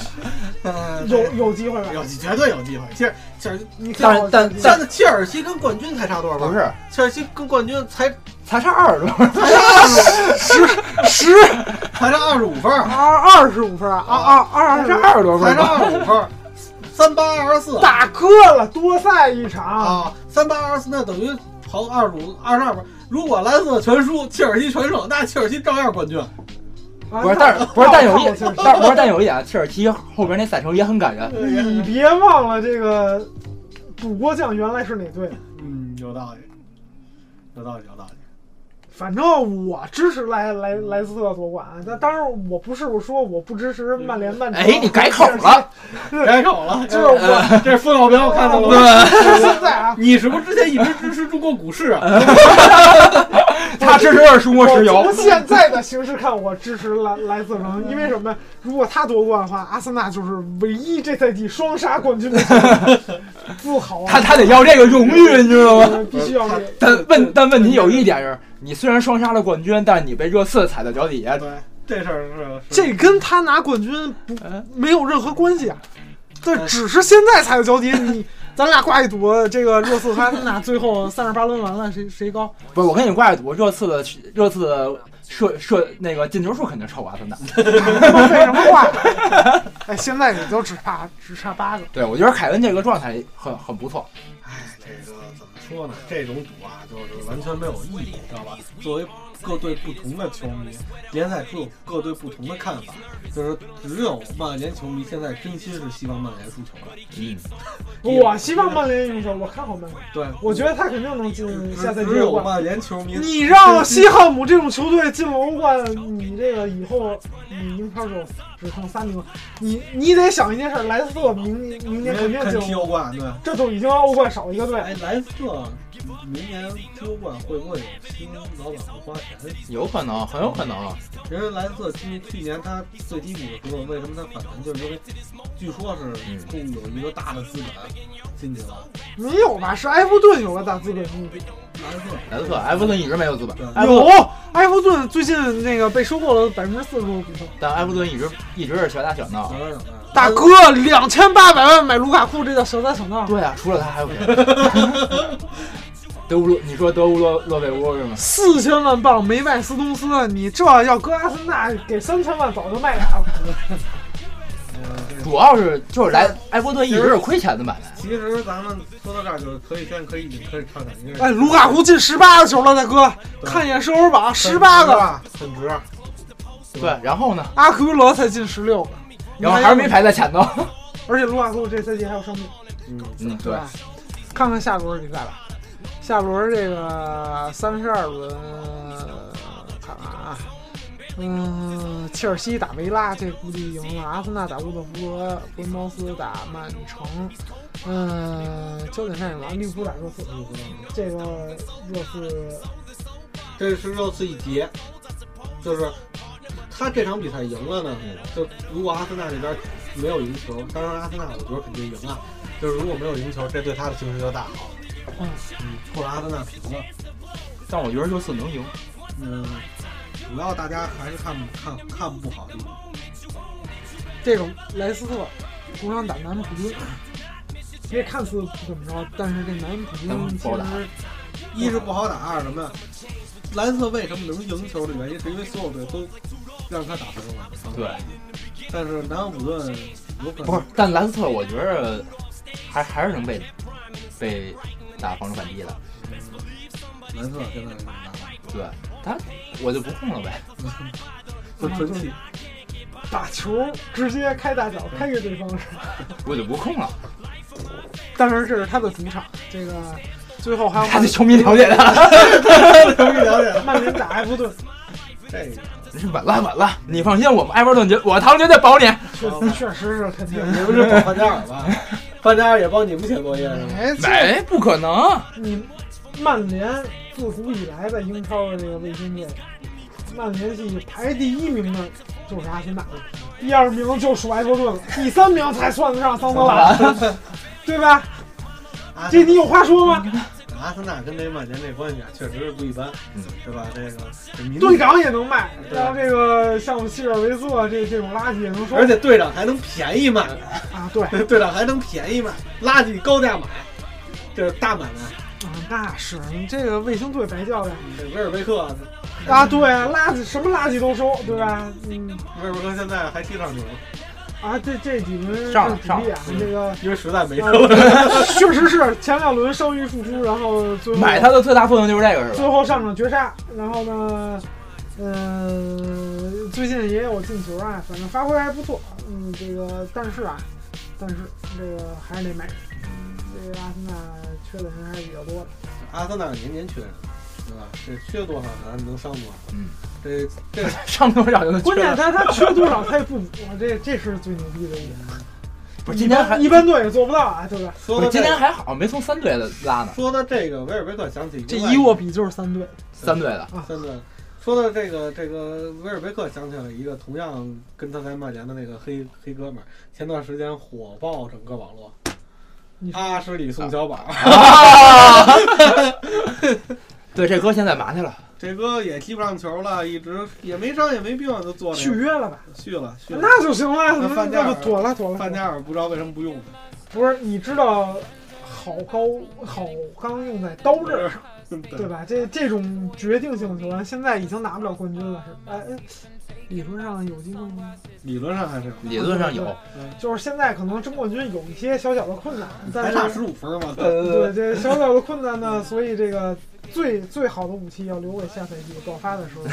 有有机会吧？有绝对有机会。切尔切尔，你但但现在切尔西跟冠军才差多少分？不是，切尔西跟冠军才才差二十多，才差十十，才差二十五分，二二十五分啊二二二差二十多分，才差二十五分，三八二十四，大哥了，多赛一场啊，三八二十四，那等于跑二十五二十二分。如果莱斯特全输，切尔西全胜，那切尔西照样冠军。不是，但是不是，但有一，但不是，但有一点，切尔西后边那赛程也很感人。你别忘了这个主播将原来是哪队？嗯，有道理，有道理，有道理。反正我支持莱莱莱斯特夺冠，但当然我不是说我不支持曼联曼城。哎，你改口了，改口了，就是我 这是付小彪看到了吗？现在啊，你是不是之前一直支持中国股市啊？他支持的是中国石油。从现在的形势看，我支持莱莱斯特城，因为什么？如果他夺冠的话，阿森纳就是唯一这赛季双杀冠军的自豪啊！他他得要这个荣誉，你知道吗？必须要。但问但问题有一点是，你虽然双杀了冠军，但是你被热刺踩在脚底下。对，这事儿是这跟他拿冠军不没有任何关系啊！这只是现在踩在脚底下，你。咱俩挂一赌，这个热刺和阿森纳最后 三十八轮完了，谁谁高？不是，我跟你挂一赌，热刺的热刺的射射那个进球数肯定超过阿森纳。为什么挂？哎，现在你就只差只差八个。对，我觉得凯恩这个状态很很不错。哎，这个怎么说呢？这种赌啊，就是完全没有意义，知道吧？作为各队不同的球迷，联赛出有各队不同的看法。就是只有曼联球迷现在真心是希望曼联输球的。嗯，我希望曼联赢球，我看好曼联。对，我觉得他肯定能进下赛季只有曼联球迷，你让西汉姆这种球队进了欧冠，你这个以后你英超就只剩三名。你你得想一件事，莱斯特明明年肯定进欧冠，对，这都已经欧冠少一个队。哎，莱斯特明年欧冠会不会有新老板会花钱？有可能，很有可能。因为莱斯特去去年他最低谷的时候，为什么他反弹？就是因为据说是共有一个大的资本进去了。没有吧？是埃弗顿有个大资本入股。莱斯特，莱斯特，埃弗顿一直没有资本。对埃弗有埃弗顿最近那个被收购了百分之四十多股份。但埃弗顿一直一直是小打小闹。小打小闹。大哥，两千八百万买卢卡库，这叫小打小闹。对啊，除了他还有谁？德乌洛，你说德乌洛洛贝乌是吗？四千万镑没卖斯通斯，你这要搁阿森纳给三千万早就卖俩了。主要是就是来埃弗顿一直是亏钱的买卖。其实咱们说到这儿，就可以先可以已经可以畅谈，因为哎，卢卡库进十八个球了，大哥，看一眼射手榜，十八个，很值。对，然后呢？阿奎罗才进十六个，然后还是没排在前头。而且卢卡库这赛季还有伤病，嗯，嗯，对。看看下轮比赛吧，下轮这个三十二轮，看看啊，嗯，切尔西打维拉，这估计赢了；阿森纳打乌特福德，伯恩茅斯打曼城，嗯，焦点战也完，利物浦打热刺，这个热刺这是热刺一节，就是他这场比赛赢了呢，就如果阿森纳这边没有赢球，当然阿森纳我觉得肯定赢啊。就是如果没有赢球，这对他的形势就大好。嗯嗯，或者阿森纳平了。但我觉得热刺能赢。嗯，主要大家还是看看看不好。这种莱斯特主场打南安普敦，这看似不怎么着，但是这南安普敦嗯不好打其实一是不好打，二是什么呀？莱斯特为什么能赢球的原因，是因为所有队都让他打得更晚。对，但是南安普顿有可能不是，但莱斯特我觉得还还是能被被打防守反击的。莱斯特现在对他，我就不控了呗。就纯气。打球直接开大脚开给对方是吧？我就不控了。当然这是他的主场，这个最后还有还得曼球迷了解他。球迷了解了，曼联打埃弗顿，这个稳了稳了，你放心，我们埃弗顿绝我唐绝对保你。确确实是肯定。你们是保范加尔吧？范加尔也帮你们写作业是吗？哎，这没，不可能。你曼联自古以来在英超的这个卫星队，曼联系排第一名的就是阿森纳，第二名就属埃弗顿了，第三名才算得上桑德兰，对吧？这你有话说吗？阿森纳跟这曼联这关系啊，确实是不一般，嗯。是吧？这个这队长也能卖，对。然后这个像希尔维瑟这这种垃圾也能收，而且队长还能便宜卖，啊，对，队长还能便宜卖，垃圾高价买，这是大买卖。啊，那是你这个卫星队白叫的。这维尔贝克，啊，对，垃圾什么垃圾都收，对吧？嗯，威尔贝克现在还踢上球了，啊，这这几轮上上了这个。因为实在没了。确实是前两轮伤愈复出，然后最后买他的最大作用就是这个，是吧？最后上场绝杀，然后呢，嗯、最近也有进球啊，反正发挥还不错，嗯，这个但是啊，但是这个还是得买，嗯，这个阿森纳缺的人还是比较多的，阿森纳年年缺人，对吧？这缺多少咱能伤多少。嗯，这这 上多少就能关键他他缺多少他也不补，这这是最牛逼的一点。不是今天还一般队也做不到啊，对吧？不是今说到这个，天还好，没从三队的拉呢，说到这个威尔贝克，想起这另外伊沃比就是三队，三队的。三队。说到这个这个威尔贝克，想起了一个同样跟他在曼联的那个黑黑哥们儿，前段时间火爆整个网络，你说阿什里宋小宝，对，这哥现在嘛去了？这哥也踢不上球了，一直也没伤也没病，就坐那续约了吧？续了续了。那就行了，那范加尔妥了妥了。范加尔不知道为什么不用他，不是，你知道好高好钢用在刀刃上，对吧？这这种决定性球员，现在已经拿不了冠军了，是吧？哎，哎理论上有机会吗？理论上还是有，理论上有，就是现在可能争冠军有一些小小的困难，还差十五分嘛。对这小小的困难呢，所以这个最最好的武器要留给下赛季爆发的时候。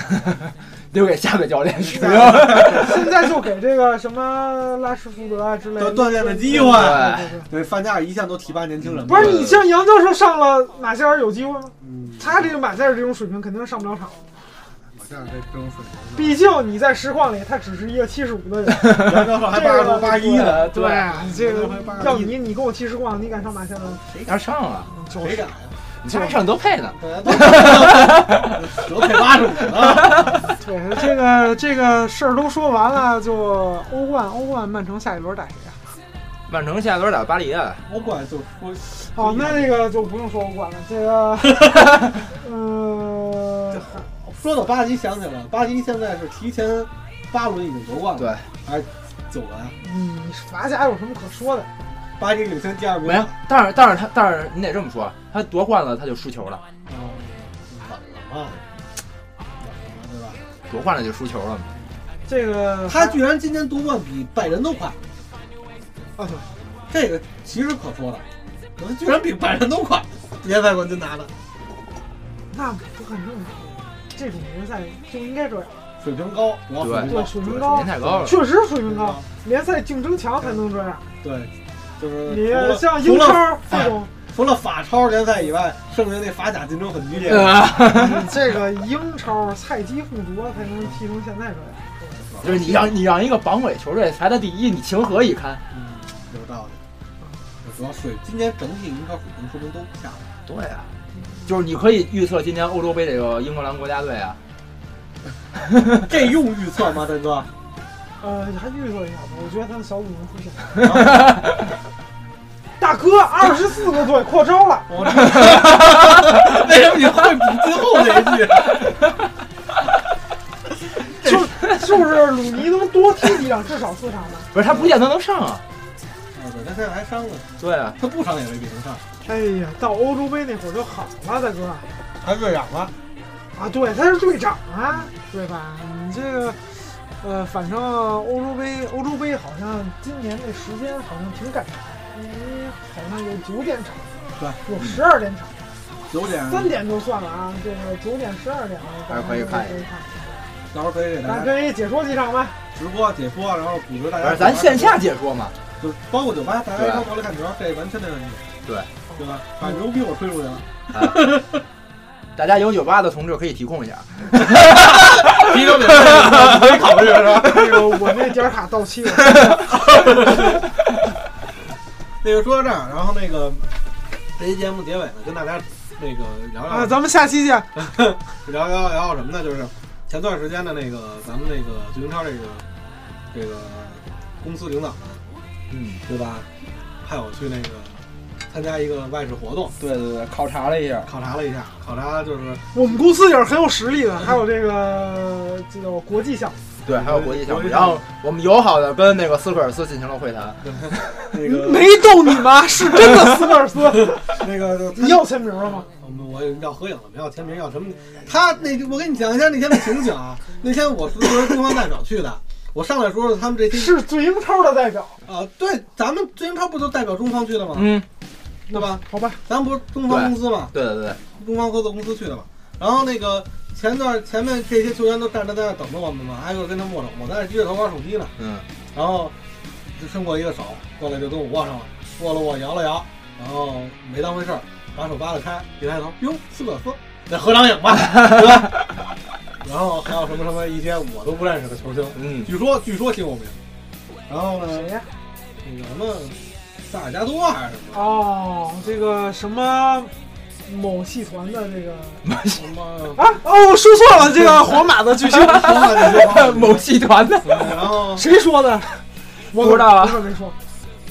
留给下个教练使用。现在就给这个什么拉什福德啊之类的锻炼的机会对对对。对，范加尔一向都提拔年轻人嘛。不是你像杨教授上了马歇尔有机会吗？嗯，他这个马歇尔这种水平肯定是上不了场。马夏尔这这种水平，毕竟你在实况里，他只是一个七十五的人，杨教授还八十多、八十一的，对啊，这个还81要你你跟我踢实况，你敢上马歇尔？谁敢上啊！就是谁敢呀？你家上德配呢？对，都德配八十五呢。对，这个这个事儿都说完了，就欧冠，欧冠曼城下一轮打谁啊？曼城下一轮打巴黎啊，欧冠就说哦，那这个就不用说欧冠了，这个，呃，说到巴黎，想起来了，巴黎现在是提前八轮已经夺冠了，对，还是九轮啊？嗯，法甲有什么可说的？巴黎领先第二名，没有，但是但是他但是你得这么说，他夺冠了他就输球了，嗯，稳了嘛，稳了对吧？夺冠了就输球了嘛。这个他居然今年夺冠比拜仁都快，啊，对，这个其实可说的，他居然比拜仁都快，联赛冠军拿的，那不很正常。这种联赛就应该这样，水平高，主要水平对，高，水平高人，太高了。确实水平高，联赛竞争强才能这样。对，就是你像英超这种，除了法超联赛以外，剩下那法甲竞争很激烈。这个英超菜鸡互啄才能踢成现在这样。就是你让你让一个榜尾球队排到第一，你情何以堪？嗯，有道理。主要水今年整体英超水平说明都不下来。对啊，就是你可以预测今年欧洲杯这个英格兰国家队啊，这用预测吗，大哥？呃，还预测一下吧，我觉得他的小组能出现。大哥，二十四个队扩招了，我这 为什么你会补最后那一句？就就是鲁尼能多踢几场，至少四场吧。不是他不见得能上啊。啊，对，他现在还伤了，对啊，他不伤也未必能上。哎呀，到欧洲杯那会儿就好了，大哥。他队长了，啊，对，他是队长啊，对吧？你这个，呃，反正欧洲杯，欧洲杯好像今年这时间好像挺赶的，好像有九点场，对，有十二点场，九点三点就算了啊，这个九点、十二点的，还是可以看可以看。到时候可以给大家咱可以解说几场吧？直播解说，然后组织大家。咱线下解说嘛。就是包括酒吧，大家一块过来看球，这完全没问题。对，对吧？把牛逼我吹出去了，大家有酒吧的同志可以提供一下。啤酒免费，可以考虑是吧？那个我那点卡到期了，那个说到这儿，然后那个这期节目结尾呢，跟大家那个聊聊啊，咱们下期见。聊 聊聊聊什么呢？就是前段时间的那个咱们那个巨英超这个这个公司领导们，嗯，对吧？派我去那个参加一个外事活动，对对对，考察了一下。考察了一下，考察就是我们公司也是很有实力的，还有这个这叫国际项目。对，还有国际项目。然后我们友好的跟那个斯科尔斯进行了会谈。那个 没逗你吗？是真的斯科尔斯。那个你要签名了吗？我们我要合影了，没要签名，要什么？他那我跟你讲一下那天的情景啊。那天我是作为中方代表去的，我上来的时候，他们这些是最英超的代表，啊，对，咱们最英超不就代表中方去的吗？嗯，对吧？好吧？咱们不是中方公司吗？对对对，中方合作公司去的嘛。然后那个前段前面这些球员都站着在那等着我们嘛，挨个跟他握手，我在那低着头玩手机呢。嗯，然后就伸过一个手过来就跟我握上了，握了握，摇了摇，然后没当回事儿，把手扒拉开，一抬头，哟，斯科尔斯，那合张影吧，对吧？然后还有什么什么一些我都不认识的球星，嗯，据说据说挺有名。然后呢，谁呀？那个什么萨尔加多还是什么？哦，这个什么某戏团的这个什么？啊？哦，我说错了，这个皇马的巨星，某戏团的。然后谁说的？我不知道啊我可没说。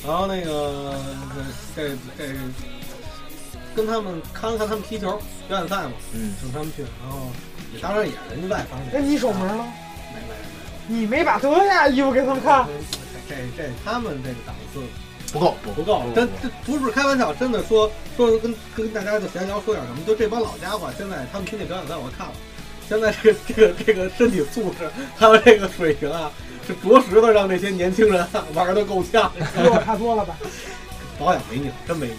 然后那个这这跟他们看看他们踢球表演赛嘛，嗯，请他们去，然后也当然也是人家外方哎，的，你守门了？没没没你没把德亚衣服给他们看？这这他们这个档次不够，不不够，真这不是开玩笑，真的说说跟跟大家就闲聊说点什么，就这帮老家伙，现在他们听这表演赛我看了，现在这个这个这个身体素质还有这个水平啊，是着实的让这些年轻人啊玩的够呛。比我看多了吧？保养没你真没你，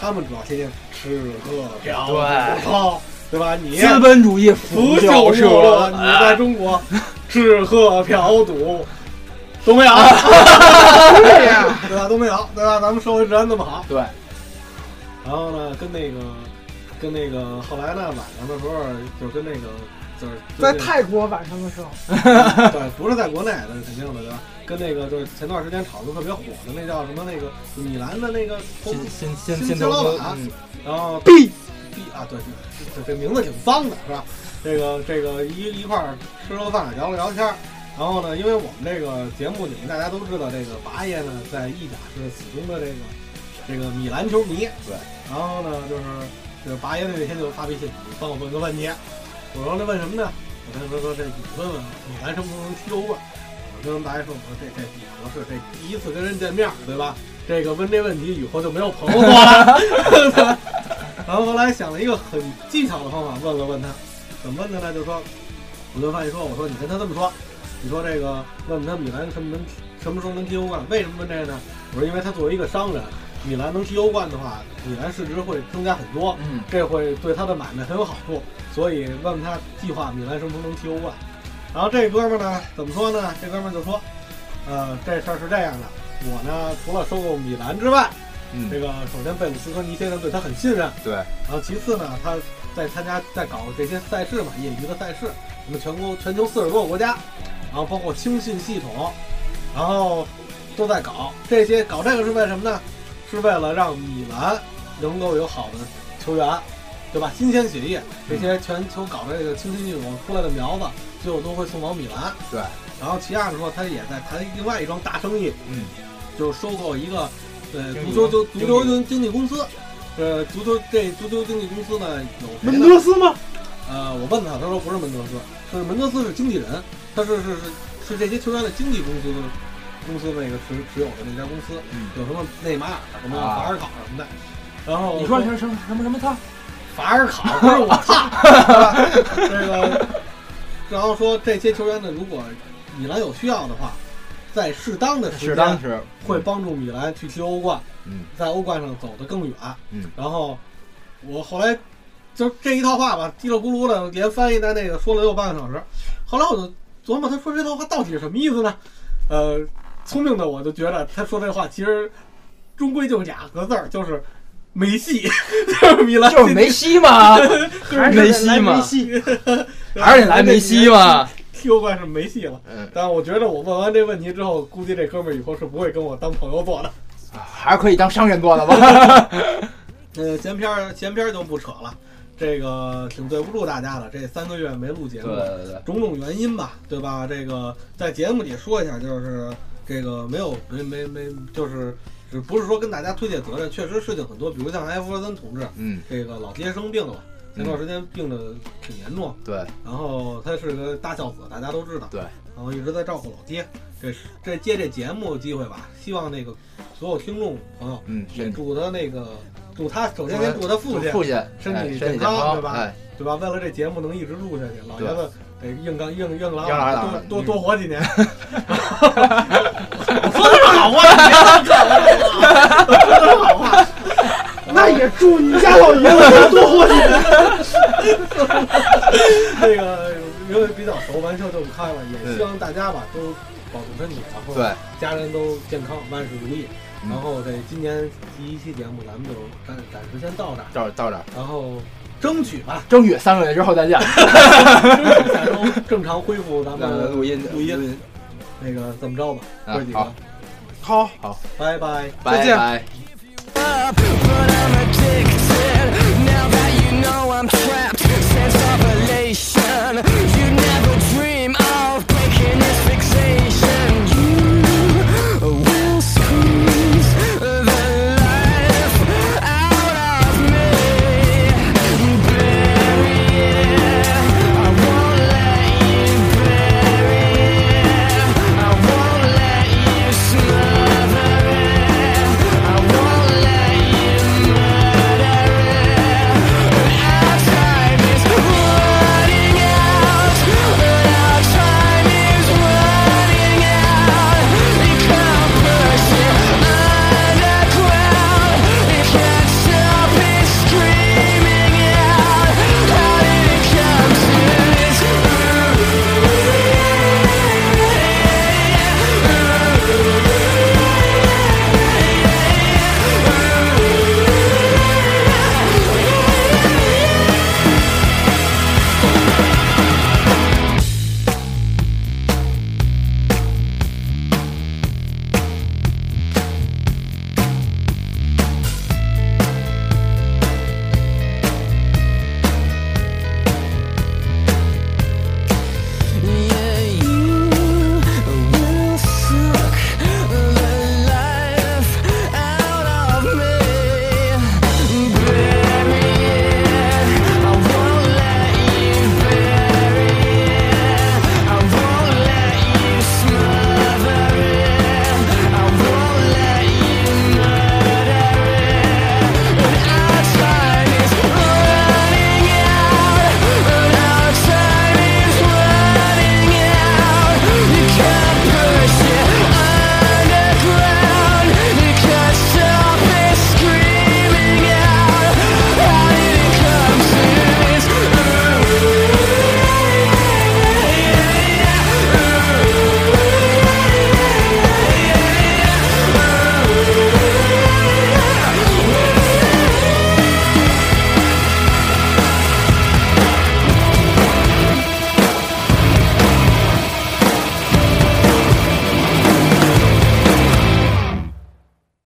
他们主要天天吃喝嫖赌对操，对吧？你资本主义腐腐朽朽没落，社，你在中国 吃喝嫖赌都没有，对呀，对吧？都没有，对吧？咱们社会治安那么好，对，然后呢，跟那个跟那个后来呢，晚上的时候就跟那个就是在泰国晚上的时候，对，不是在国内，那是肯定的，对吧？跟那个就是前段时间炒的特别火的那叫什么那个米兰的那个投新新新新老板，嗯然后 B B 啊，对对，这这名字挺脏的，是吧？这个这个一一块儿吃了个饭，聊了聊天儿。然后呢，因为我们这个节目里面大家都知道，这个八爷呢在意甲是死忠的这个这个米兰球迷。对。然后呢，就是这个八爷那天就发微信，帮我问个问题。我说那问什么呢？我跟他说说这你问问米兰什么时候能踢欧冠？我跟八爷说，我说这这不合适，这第一次跟人见面，对吧？这个问这问题以后就没有朋友做了。然后后来想了一个很技巧的方法，问了问他，怎么问的呢？就说，我跟发现说，我说你跟他这么说，你说这个问问他米兰什么能什么时候能踢欧冠？为什么问这个呢？我说因为他作为一个商人，米兰能踢欧冠的话，米兰市值会增加很多，嗯，这会对他的买卖很有好处，所以问问他计划米兰什么时候能踢欧冠。然后这哥们儿呢，怎么说呢？这哥们儿就说，呃，这事儿是这样的，我呢除了收购米兰之外，嗯这个首先贝鲁斯科尼先生对他很信任，对，然后其次呢，他在参加在搞这些赛事嘛，业余的赛事，我们全国全球四十多个国家，然后包括轻信系统，然后都在搞这些，搞这个是为什么呢？是为了让米兰能够有好的球员，对吧？新鲜血液，这些全球搞这个轻信系统出来的苗子，最后都会送往米兰。对，然后其二的说，他也在谈另外一桩大生意，嗯，就是收购一个呃足球就经足球经经纪公司，呃足球这足球经纪公司呢有门？德斯吗？呃，我问他，他说不是门德斯，是门德斯是经纪人，他是是是是这些球员的经纪公司的公司那个持持有的那家公司，嗯有什么内马尔、什么啊法尔考什么的。然后你说什么什么什么什么他？法尔考不是我操，这个，然后说这些球员呢，如果米兰有需要的话，在适当的时间时会帮助米兰去踢欧冠，嗯在欧冠上走得更远。嗯，然后我后来就这一套话吧，叽里咕噜的连翻译带那个说了得有半个小时。后来我就琢磨，他说这套话到底是什么意思呢？呃，聪明的我就觉得他说这话其实终归就俩个字儿，就是没戏，就是米兰就是梅西嘛，就是梅西嘛梅西，还是得来梅西 嘛。踢欧冠是没戏了。嗯，但我觉得我问完这问题之后，估计这哥们儿以后是不会跟我当朋友做的。还是可以当商人做的吧。呃，闲篇儿闲篇儿就不扯了，这个挺对不住大家的，这三个月没录节目，对对对，种种原因吧，对吧？这个在节目里说一下，就是这个没有没没没，就是只不是说跟大家推卸责任，确实事情很多，比如像艾弗森同志，嗯，这个老爹生病了，前段时间病的挺严重，对。然后他是个大孝子，大家都知道，对，然后一直在照顾老爹，这是这借这节目机会吧，希望那个所有听众朋友嗯，也身祝他那个祝他首先先祝他父亲父亲身体健康康，对吧哎，对吧？为了这节目能一直录下去，老爷子得硬刚硬硬朗硬朗朗多多多活几年。我说的是好话，我说的是好话。那也祝你家老爷子多活几年。那个因为比较熟，玩笑就不开了，也嗯希望大家吧都保重身体，然后对，家人都健康，万事如意。嗯然后这今年第一期节目咱们就暂暂时先到这儿，到到这儿，然后争取吧，争取三个月之后再见。争取下周正常恢复咱们呃录音录音。那个这么着吧，啊哥几个好，好好，拜拜。拜见拜。up, but I'm addicted. Now that you know I'm trapped, sense of